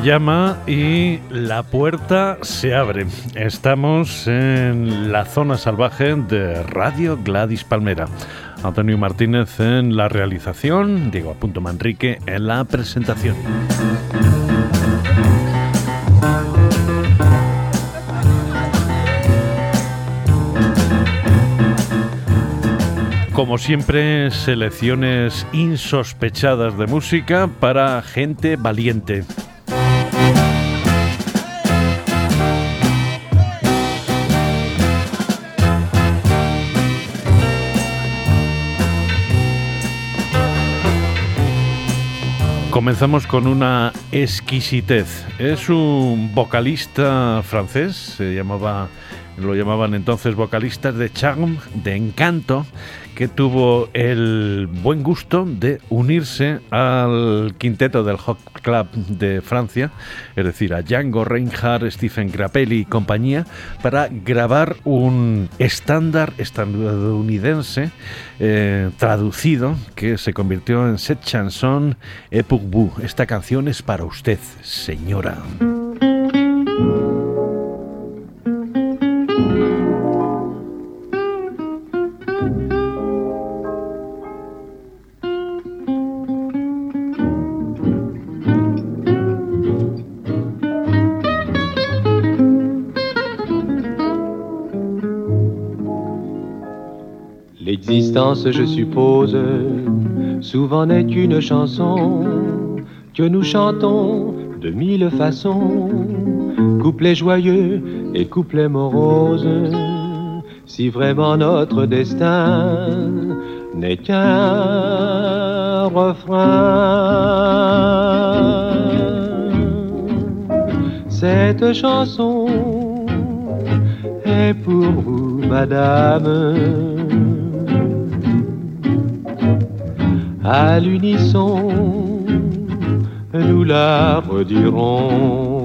llama y la puerta se abre. Estamos en la zona salvaje de Radio Gladys Palmera. Antonio Martínez en la realización, Diego Apunto Manrique en la presentación. Como siempre, selecciones insospechadas de música para gente valiente. Comenzamos con una exquisitez. Es un vocalista francés, se llamaba, lo llamaban entonces vocalistas de charme, de encanto, que tuvo el buen gusto de unirse al quinteto del Hot Club de Francia, es decir, a Django Reinhardt, Stephen Grappelli y compañía, para grabar un estándar estadounidense eh, traducido que se convirtió en Cette chanson et pour vous. Esta canción es para usted, señora. Je suppose, souvent n'est qu'une chanson que nous chantons de mille façons, couplets joyeux et couplets moroses. Si vraiment notre destin n'est qu'un refrain, cette chanson est pour vous, madame à l'unisson, nous la redirons.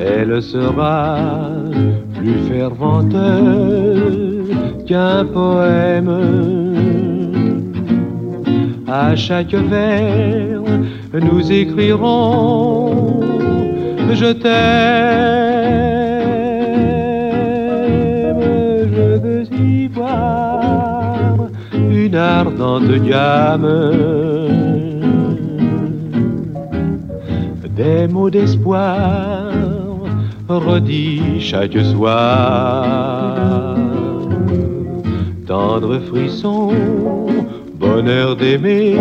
Elle sera plus fervente qu'un poème. À chaque vers, nous écrirons Je t'aime. Ardente gamme des mots d'espoir redits chaque soir. Tendre frisson, bonheur d'aimer,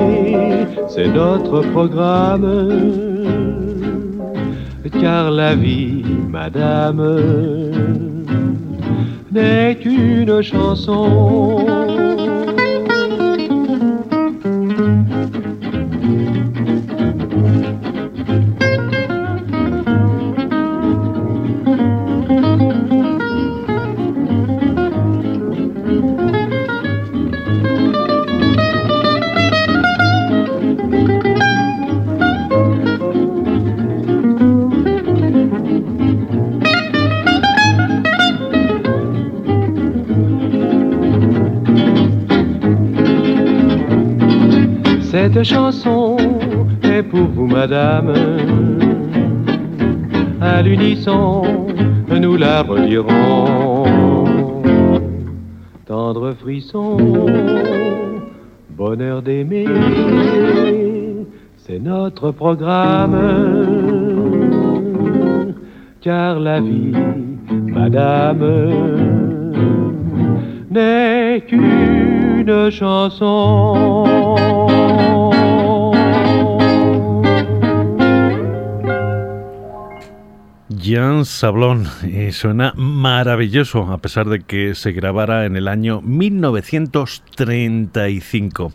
c'est notre programme. Car la vie, madame, n'est qu'une chanson. Cette chanson est pour vous, madame. À l'unisson, nous la relirons. Tendre frisson, bonheur d'aimer, c'est notre programme. Car la vie, madame, n'est qu'une chanson. Jean Sablón y suena maravilloso a pesar de que se grabara en el año 1935.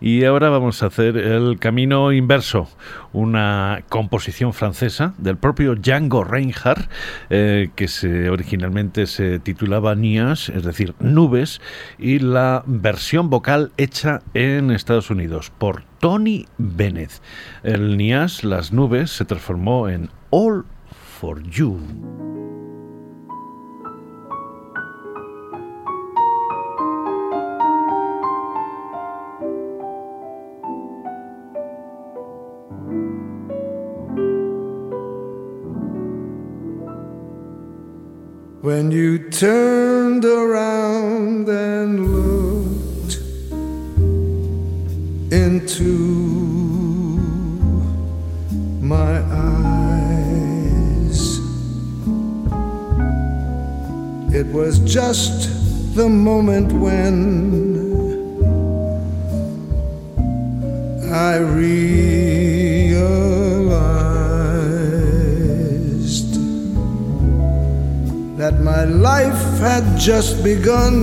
Y ahora vamos a hacer el camino inverso, una composición francesa del propio Django Reinhardt, eh, que originalmente se titulaba Nias, es decir, Nubes, y la versión vocal hecha en Estados Unidos por Tony Bennett. El Nias, las nubes, se transformó en All for you. When you turned around and looked into my It was just the moment when I realized that my life had just begun.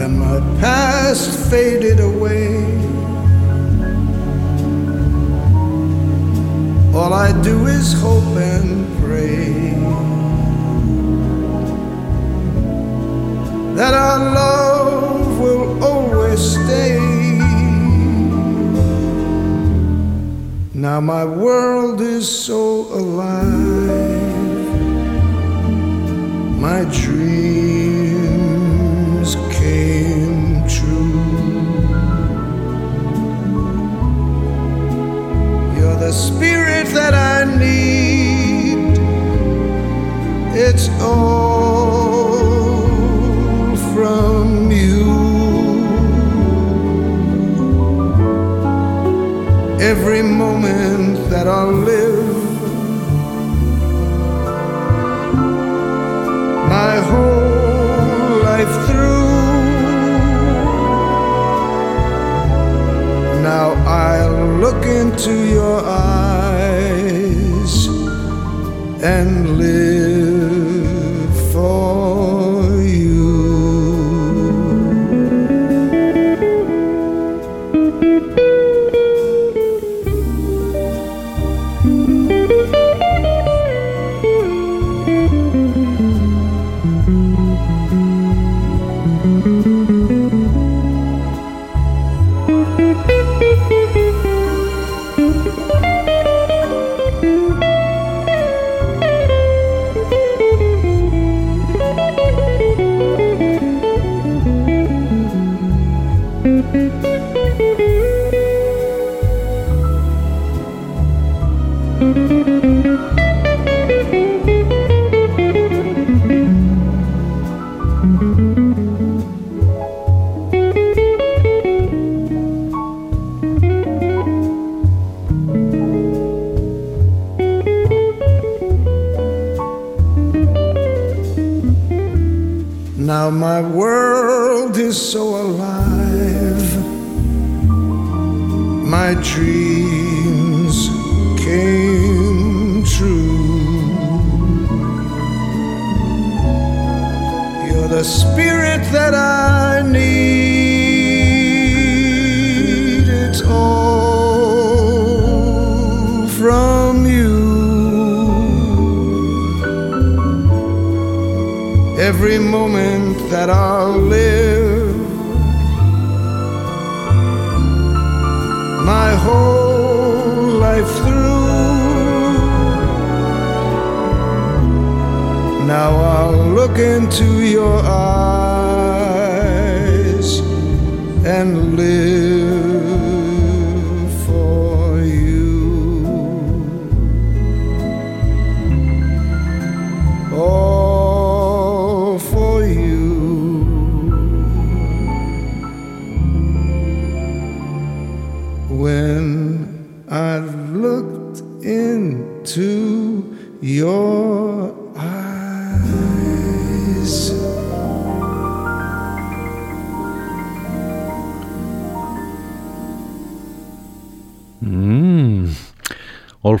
And my past faded away. All I do is hope and pray that our love will always stay. Now my world is so alive, my dreams the spirit that I need. It's all from you. Every moment that I live, my whole look into your eyes and live Now I'll look into your eyes and live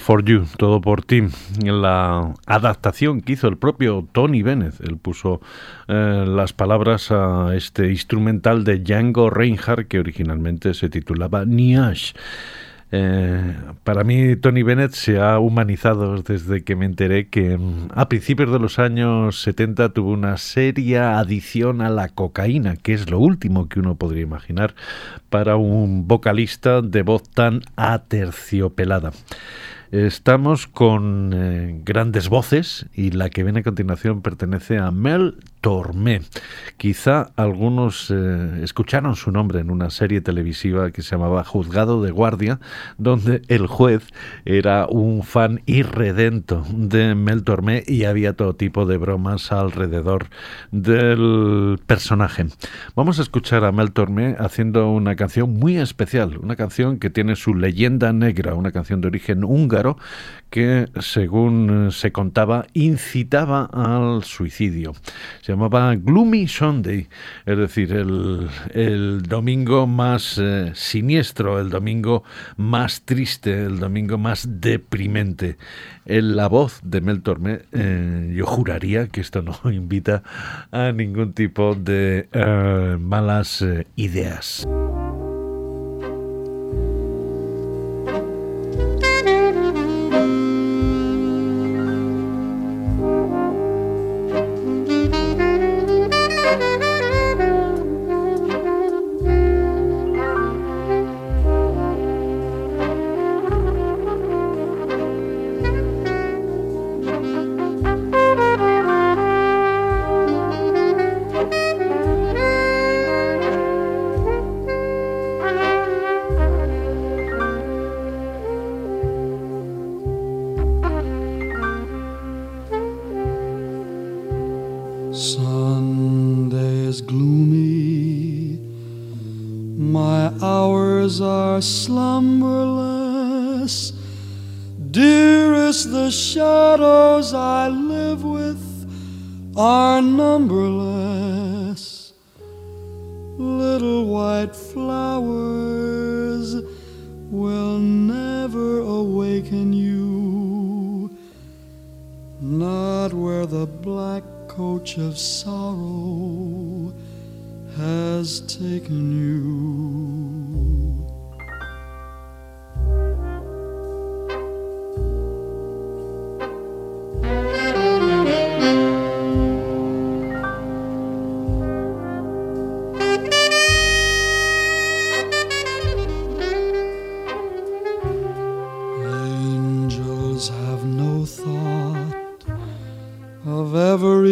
for You, todo por ti. La adaptación que hizo el propio Tony Bennett, él puso eh, las palabras a este instrumental de Django Reinhardt que originalmente se titulaba Niash. Eh, para mí Tony Bennett se ha humanizado desde que me enteré que mm, a principios de los años 70 tuvo una seria adicción a la cocaína, que es lo último que uno podría imaginar para un vocalista de voz tan aterciopelada. Estamos con eh, grandes voces y la que viene a continuación pertenece a Mel Tormé. Quizá algunos eh, escucharon su nombre en una serie televisiva que se llamaba Juzgado de Guardia, donde el juez era un fan irredento de Mel Tormé y había todo tipo de bromas alrededor del personaje. Vamos a escuchar a Mel Tormé haciendo una canción muy especial, una canción que tiene su leyenda negra, una canción de origen húngaro que, según se contaba, incitaba al suicidio. Se llamaba Gloomy Sunday, es decir, el, domingo más eh, siniestro, el domingo más triste, el domingo más deprimente. En la voz de Mel eh, yo juraría que esto no invita a ningún tipo de eh, malas ideas. live with are numberless. Little white flowers will never awaken you, not where the black coach of sorrow has taken you. Thank you.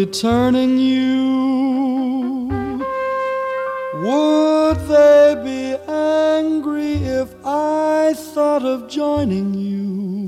Returning you. Would they be angry if I thought of joining you?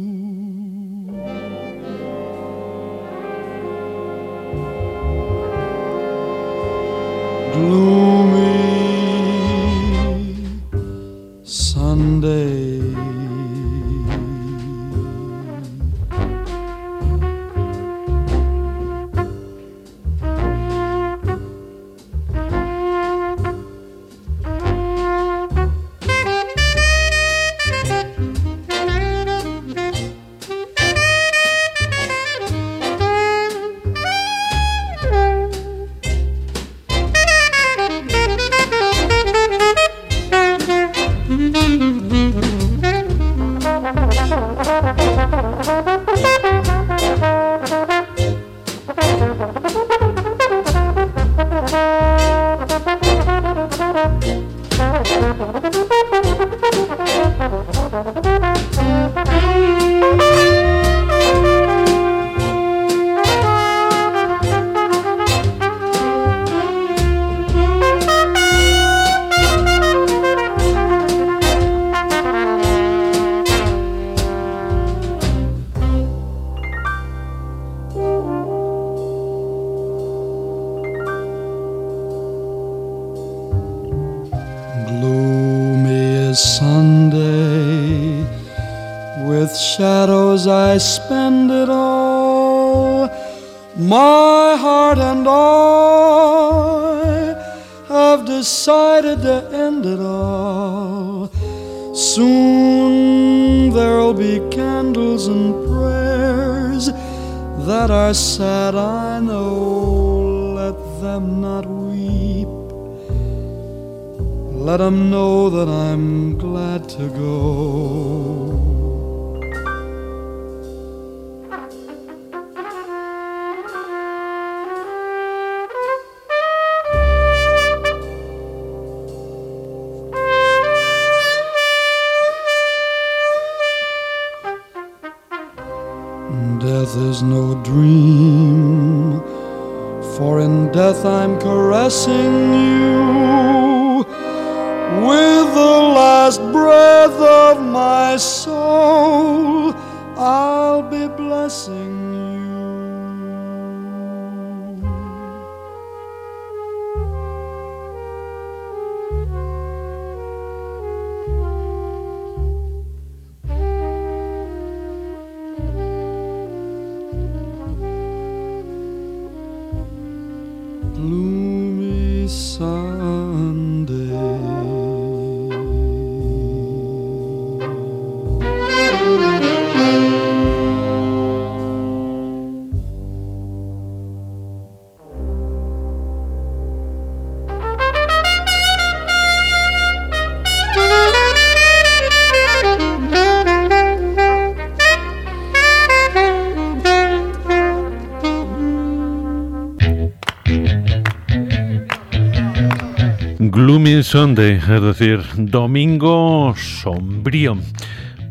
Sunday, es decir, Domingo Sombrío,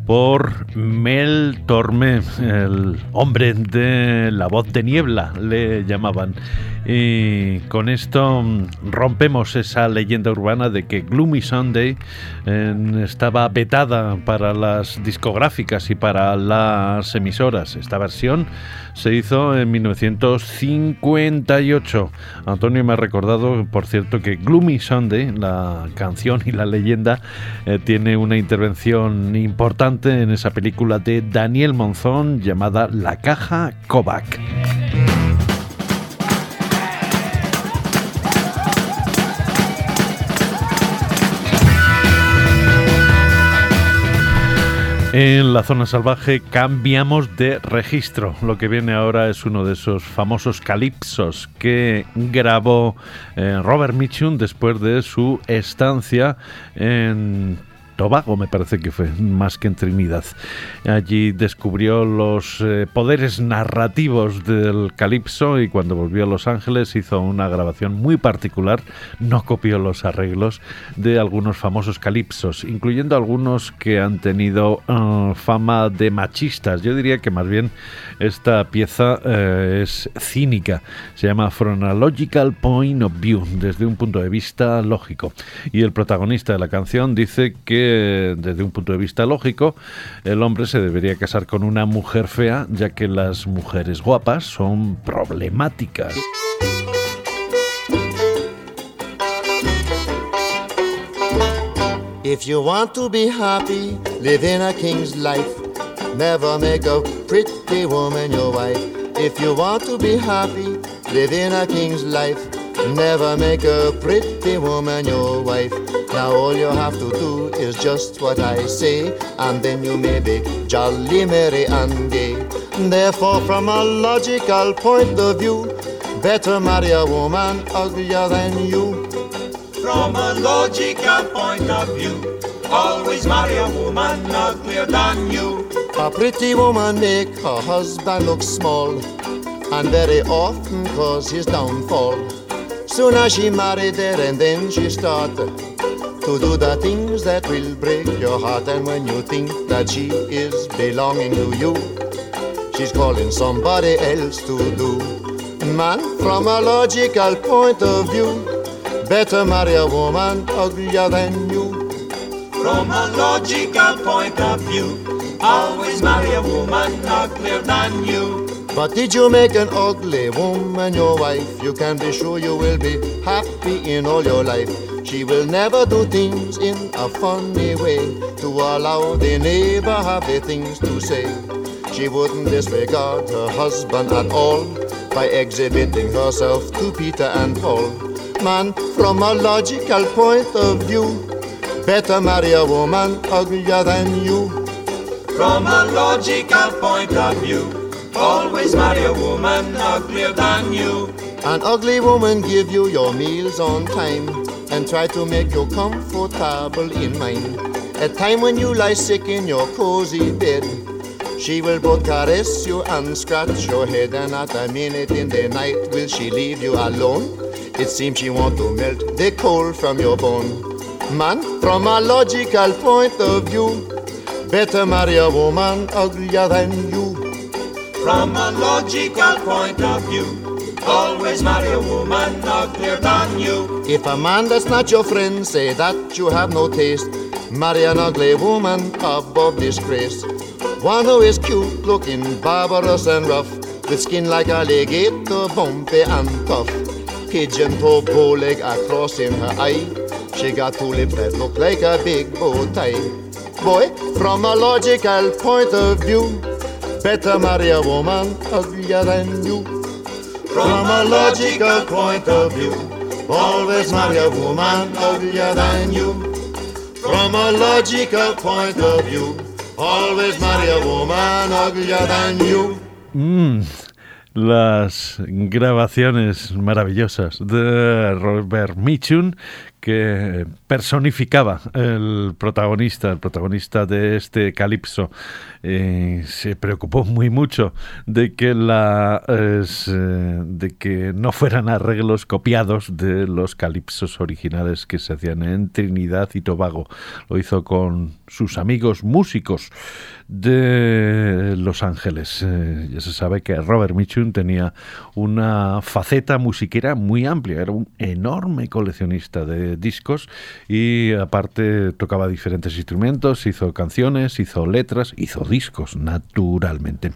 por Mel Tormé, el hombre de la voz de niebla, le llamaban. Y con esto mm, rompemos esa leyenda urbana de que Gloomy Sunday estaba vetada para las discográficas y para las emisoras. Esta versión se hizo en 1958. Antonio me ha recordado, por cierto, que Gloomy Sunday, la canción y la leyenda, eh, tiene una intervención importante en esa película de Daniel Monzón llamada La Caja Kovac. En la zona salvaje cambiamos de registro. Lo que viene ahora es uno de esos famosos calipsos que grabó eh, Robert Mitchum después de su estancia en Tobago, me parece que fue, más que en Trinidad. Allí descubrió los eh, poderes narrativos del calipso y cuando volvió a Los Ángeles hizo una grabación muy particular, no copió los arreglos de algunos famosos calipsos, incluyendo algunos que han tenido eh, fama de machistas. Yo diría que más bien esta pieza eh, es cínica, se llama From a Logical Point of View, desde un punto de vista lógico. Y el protagonista de la canción dice que desde un punto de vista lógico, el hombre se debería casar con una mujer fea, ya que las mujeres guapas son problemáticas. If you want to be happy, live in a king's life. Never make a pretty woman your wife. If you want to be happy, live in a king's life. Never make a pretty woman your wife. Now all you have to do is just what I say, and then you may be jolly merry and gay. Therefore, from a logical point of view, better marry a woman uglier than you. From a logical point of view, always marry a woman uglier than you. A pretty woman make her husband look small, and very often cause his downfall. Soon as she married there and then she start to do the things that will break your heart and when you think that she is belonging to you she's calling somebody else to do man from a logical point of view better marry a woman uglier than you from a logical point of view always marry a woman uglier than you but did you make an ugly woman your wife? You can be sure you will be happy in all your life. She will never do things in a funny way to allow the neighbor have the things to say. She wouldn't disregard her husband at all by exhibiting herself to Peter and Paul. Man, from a logical point of view, better marry a woman uglier than you. From a logical point of view. Always marry a woman uglier than you. An ugly woman give you your meals on time and try to make you comfortable in mind. At time when you lie sick in your cozy bed, she will both caress you and scratch your head, and not a minute in the night will she leave you alone. It seems she want to melt the cold from your bone. Man, from a logical point of view, better marry a woman uglier than you. From a logical point of view, always marry a woman uglier than you. If a man that's not your friend say that you have no taste, marry an ugly woman above disgrace. One who is cute looking, barbarous and rough, with skin like alligator, bumpy and tough. Pigeon toe, bow leg across in her eye. She got two lips that look like a big bow tie. Boy, from a logical point of view, better marry a woman uglier than you. From a logical point of view, always marry a woman uglier than you. From a logical point of view, always marry a woman uglier than you. Mm, las grabaciones maravillosas de Robert Mitchum que personificaba el protagonista, el protagonista de este calipso. Eh, se preocupó muy mucho de que la eh, de que no fueran arreglos copiados de los calipsos originales que se hacían en Trinidad y Tobago. Lo hizo con sus amigos músicos de Los Ángeles. Eh, ya se sabe que Robert Mitchum tenía una faceta musiquera muy amplia, era un enorme coleccionista de discos y aparte tocaba diferentes instrumentos, hizo canciones, hizo letras, hizo discos, naturalmente.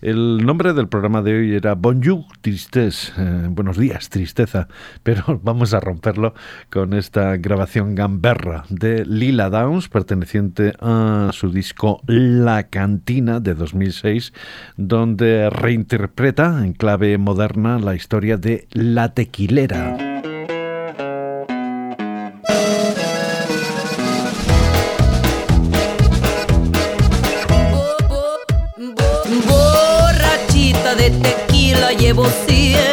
El nombre del programa de hoy era Bonjour Tristesse, eh, buenos días, tristeza, pero vamos a romperlo con esta grabación gamberra de Lila Downs, perteneciente a su disco La Cantina de 2006, donde reinterpreta en clave moderna la historia de La Tequilera. Llevo siempre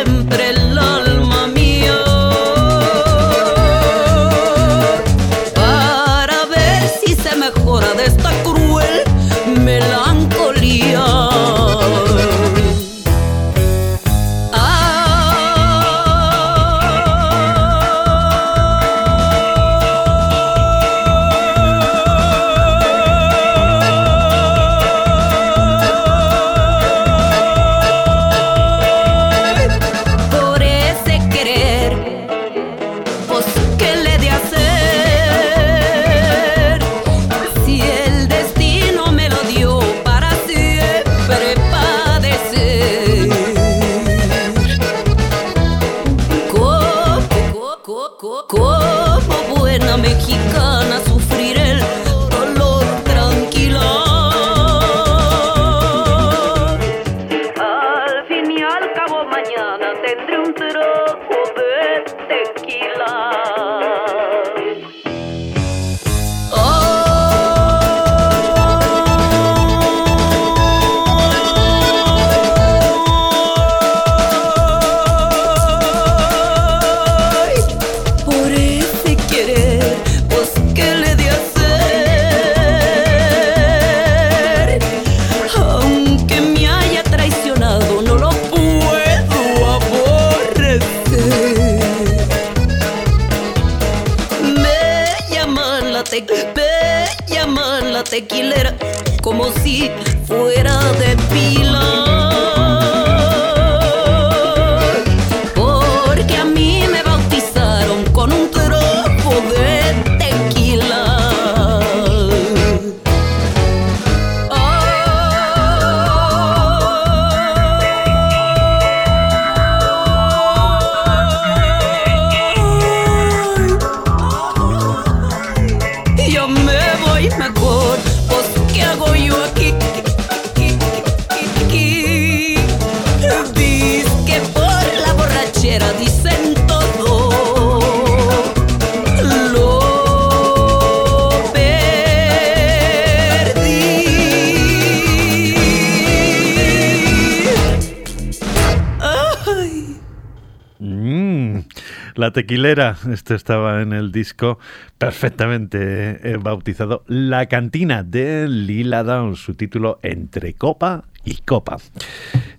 tequilera, esto estaba en el disco perfectamente eh, bautizado La Cantina de Lila Downs, su título Entre Copa y Copa.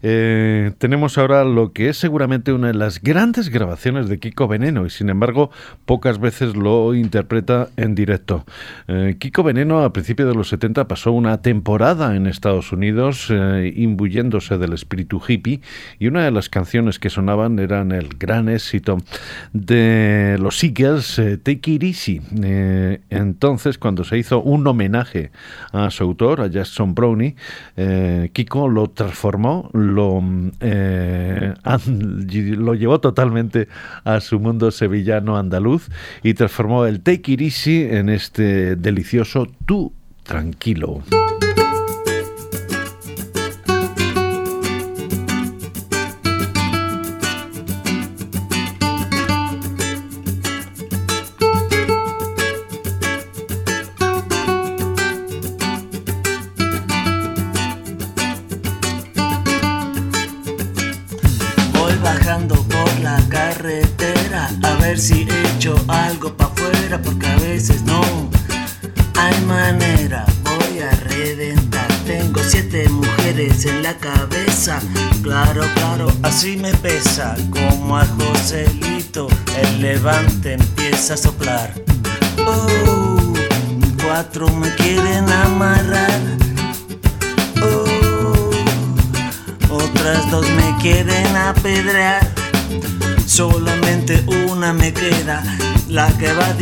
Eh, tenemos ahora lo que es seguramente una de las grandes grabaciones de Kiko Veneno y sin embargo pocas veces lo interpreta en directo. Eh, Kiko Veneno a principios de los 70 pasó una temporada en Estados Unidos eh, imbuyéndose del espíritu hippie y una de las canciones que sonaban eran el gran éxito de los Eagles, Take It Easy. Entonces, cuando se hizo un homenaje a su autor, a Jackson Brownie, eh, Lo transformó, lo, eh, an- lo llevó totalmente a su mundo sevillano andaluz y transformó el Take It en este delicioso Tú tranquilo.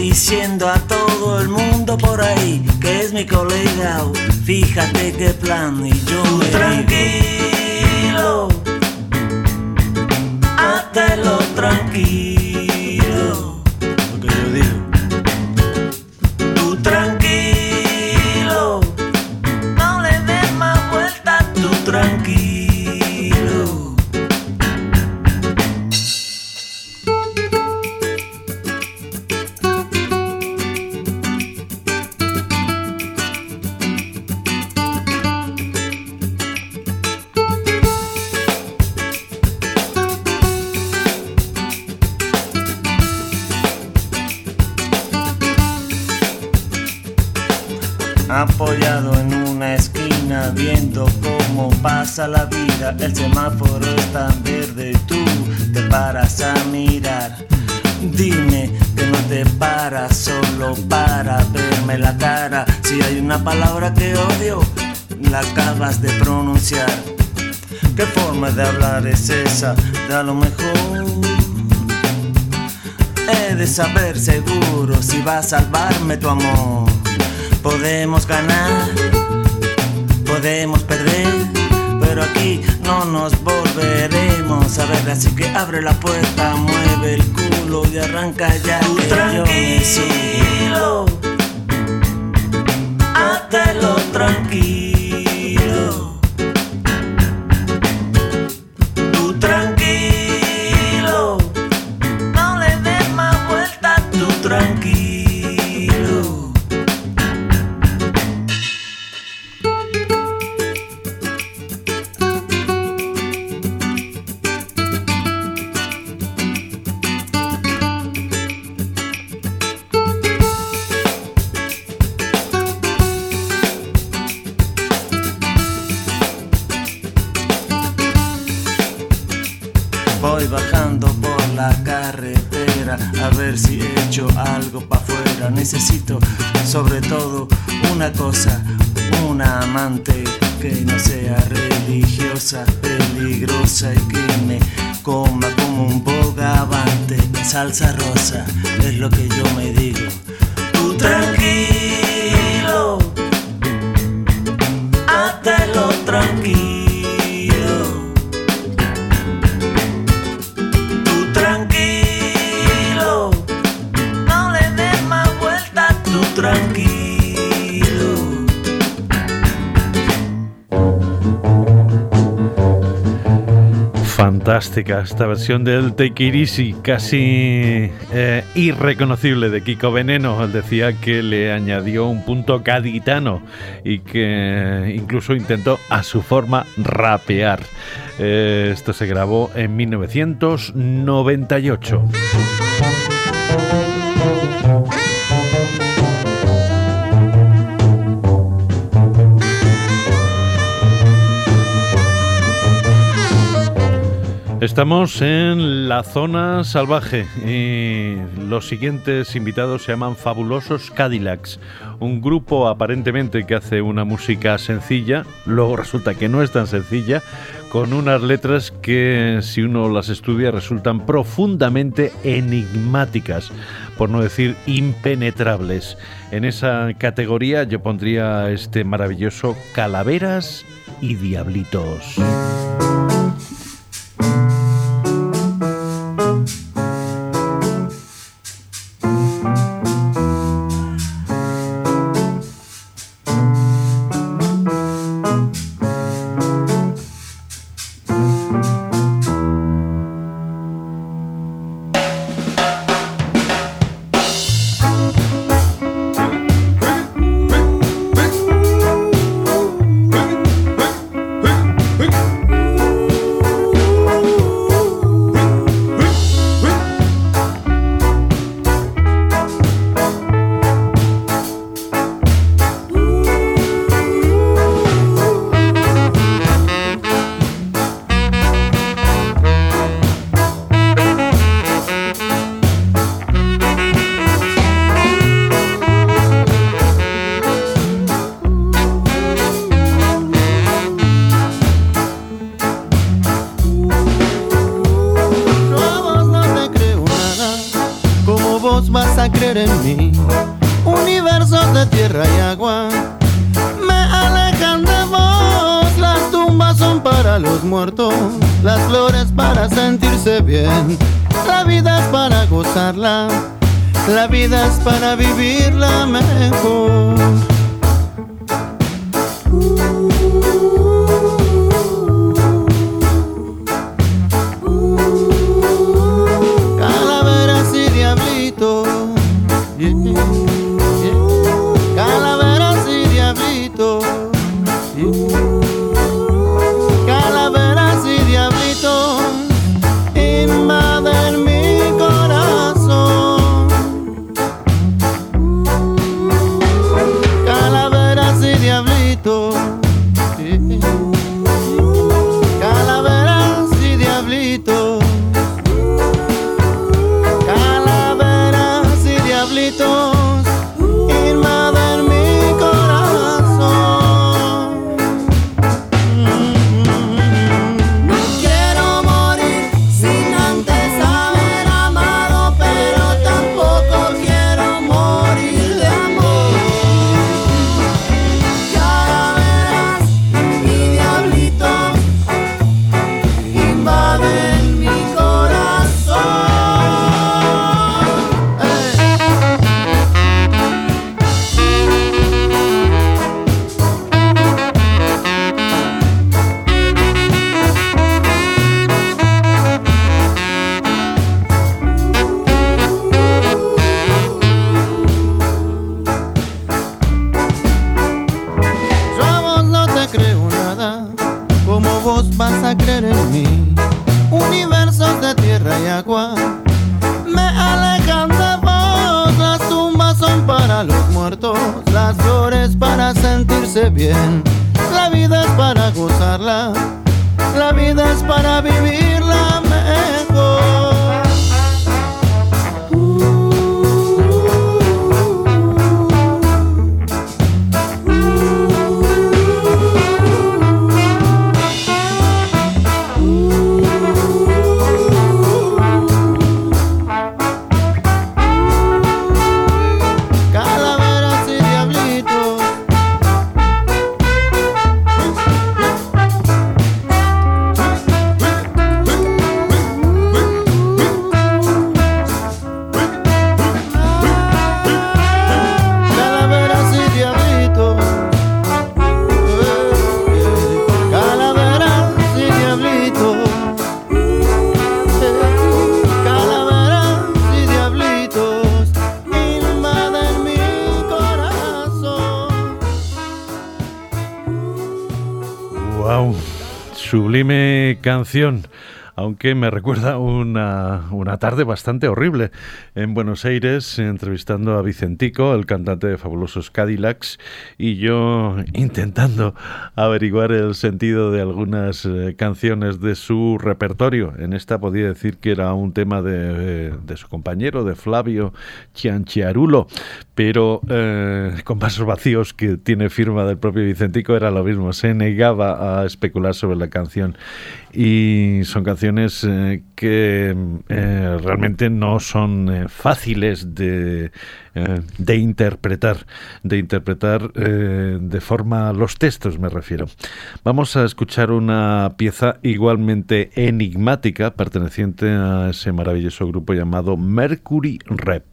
Diciendo a todo el mundo por ahí que es mi colega. Fíjate qué plan y yo me tranquilo, pasa la vida. El semáforo está en verde tú te paras a mirar. Dime que no te paras solo para verme la cara. Si hay una palabra que odio, la acabas de pronunciar. ¿Qué forma de hablar es esa? De a lo mejor He de saber seguro si va a salvarme tu amor. Podemos ganar, podemos perder, pero aquí no nos volveremos a ver. Así que abre la puerta, mueve el culo y arranca ya. me subo. Hátelo tranquilo. Necesito sobre todo una cosa, una amante que no sea religiosa, peligrosa y que me coma como un bogavante. Salsa rosa es lo que yo me digo. Tú tranquilo, Esta versión del Take casi eh, irreconocible de Kiko Veneno. Él decía que le añadió un punto gaditano y que incluso intentó a su forma rapear. Eh, esto se grabó en 1998. Estamos en la zona salvaje y los siguientes invitados se llaman Fabulosos Cadillacs, un grupo aparentemente que hace una música sencilla, luego resulta que no es tan sencilla, con unas letras que si uno las estudia resultan profundamente enigmáticas, por no decir impenetrables. En esa categoría yo pondría este maravilloso Calaveras y Diablitos. a creer en mí. Universos de tierra y agua me alejan de vos. Las tumbas son para los muertos, las flores para sentirse bien. La vida es para gozarla, la vida es para vivirla mejor. Canción aunque me recuerda una, una tarde bastante horrible en Buenos Aires, entrevistando a Vicentico, el cantante de Fabulosos Cadillacs, y yo intentando averiguar el sentido de algunas eh, canciones de su repertorio. En esta podía decir que era un tema de, eh, de su compañero, de Flavio Chianchiarulo, pero eh, con vasos vacíos que tiene firma del propio Vicentico era lo mismo, se negaba a especular sobre la canción y son canciones eh, que eh, realmente no son eh, fáciles de, eh, de interpretar, de interpretar eh, de forma los textos me refiero. Vamos a escuchar una pieza igualmente enigmática perteneciente a ese maravilloso grupo llamado Mercury Rep.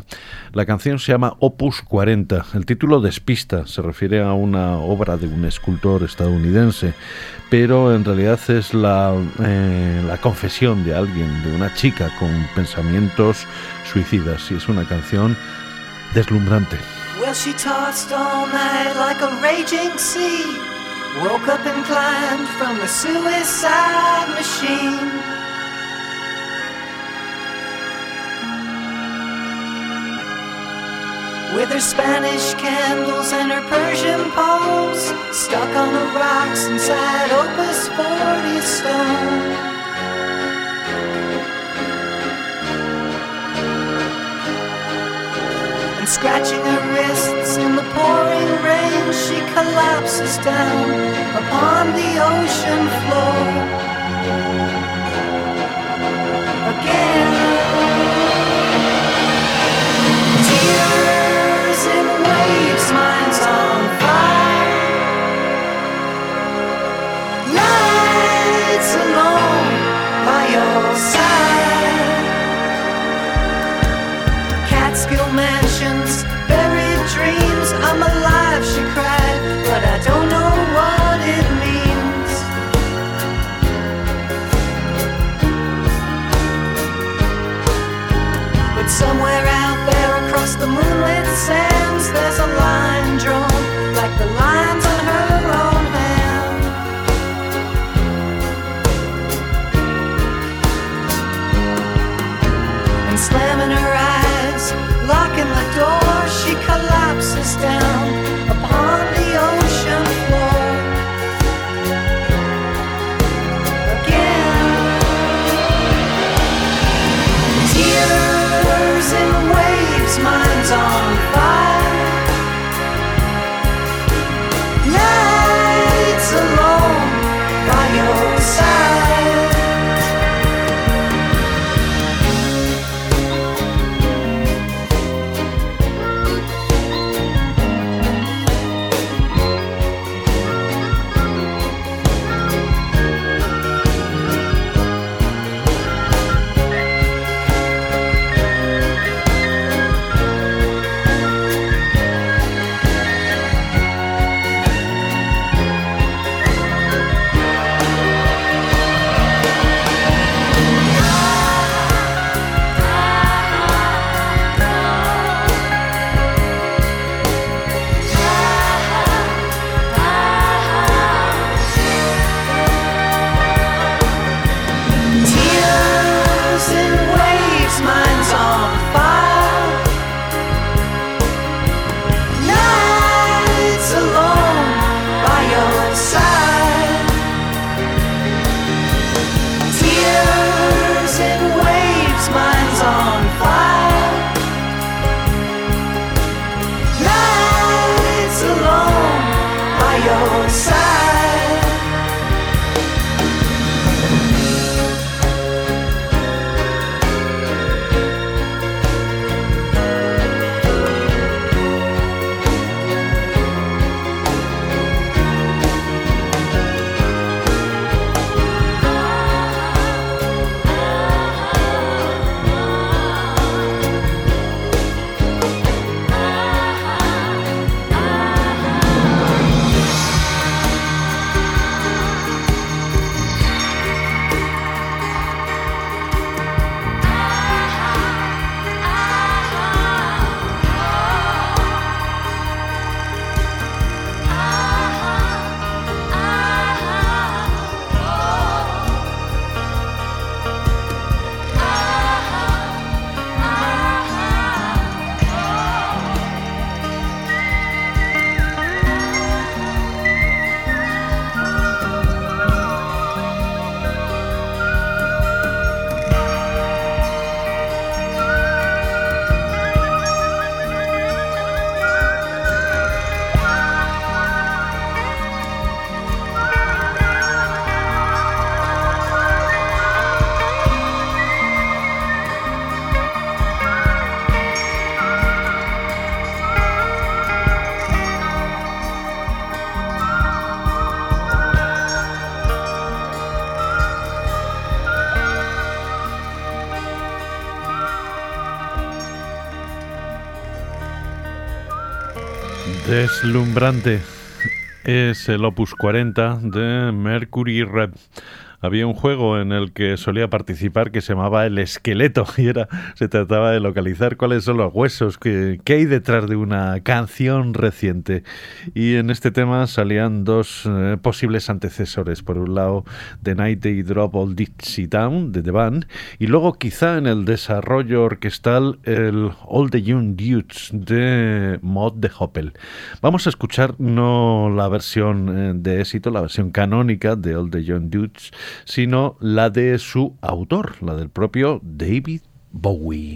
La canción se llama Opus 40. El título despista, se refiere a una obra de un escultor estadounidense, pero en realidad es la, eh, la confesión de alguien, de una chica con pensamientos suicidas y es una canción deslumbrante. Well, she tossed all night like a raging sea. Woke up and climbed from the suicide machine. With her Spanish candles and her Persian poems stuck on the rocks inside Opus 40 stone. Scratching her wrists in the pouring rain, she collapses down upon the ocean floor. Again, Deslumbrante es el Opus 40 de Mercury Rev había un juego en el que solía participar que se llamaba El Esqueleto y era, se trataba de localizar cuáles son los huesos que, hay detrás de una canción reciente. Y en este tema salían dos eh, posibles antecesores. Por un lado, The Night They Drop All Dixie Down de The Band y luego quizá en el desarrollo orquestal el All the Young Dudes de Mod de Hoppel. Vamos a escuchar no la versión eh, de éxito, la versión canónica de All the Young Dudes, sino la de su autor, la del propio David Bowie.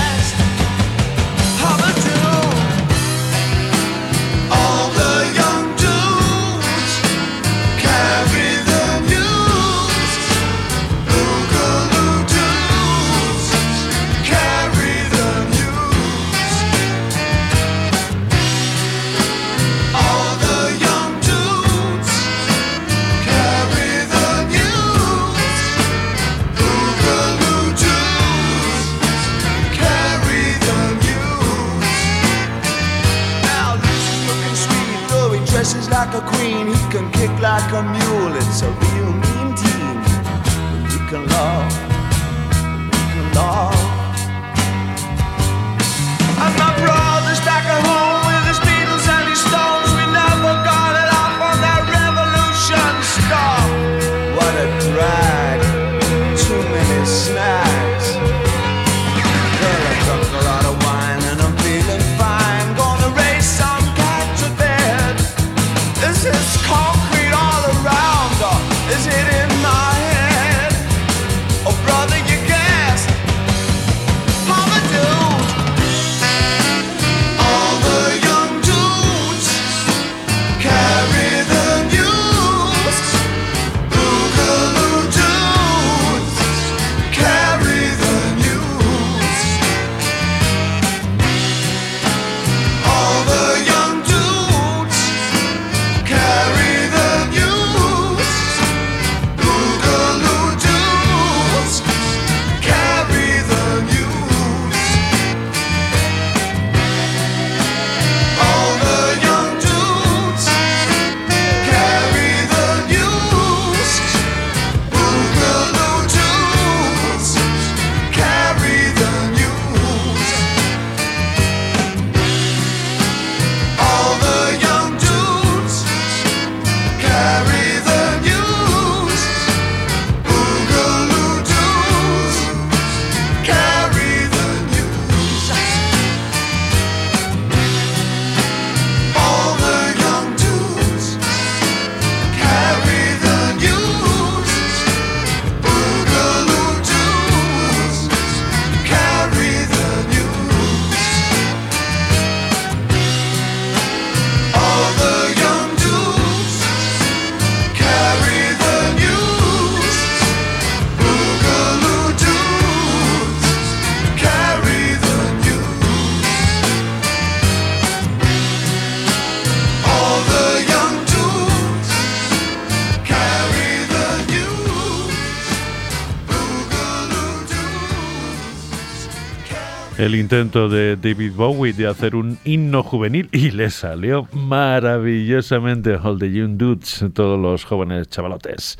el intento de David Bowie de hacer un himno juvenil y le salió maravillosamente All the Young Dudes, todos los jóvenes chavalotes.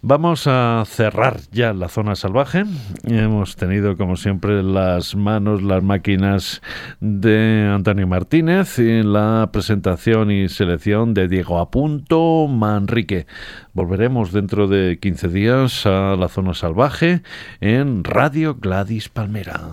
Vamos a cerrar ya la zona salvaje. Hemos tenido, como siempre, las manos, las máquinas de Antonio Martínez y la presentación y selección de Diego Apunto Manrique. Volveremos dentro de 15 días a la zona salvaje en Radio Gladys Palmera.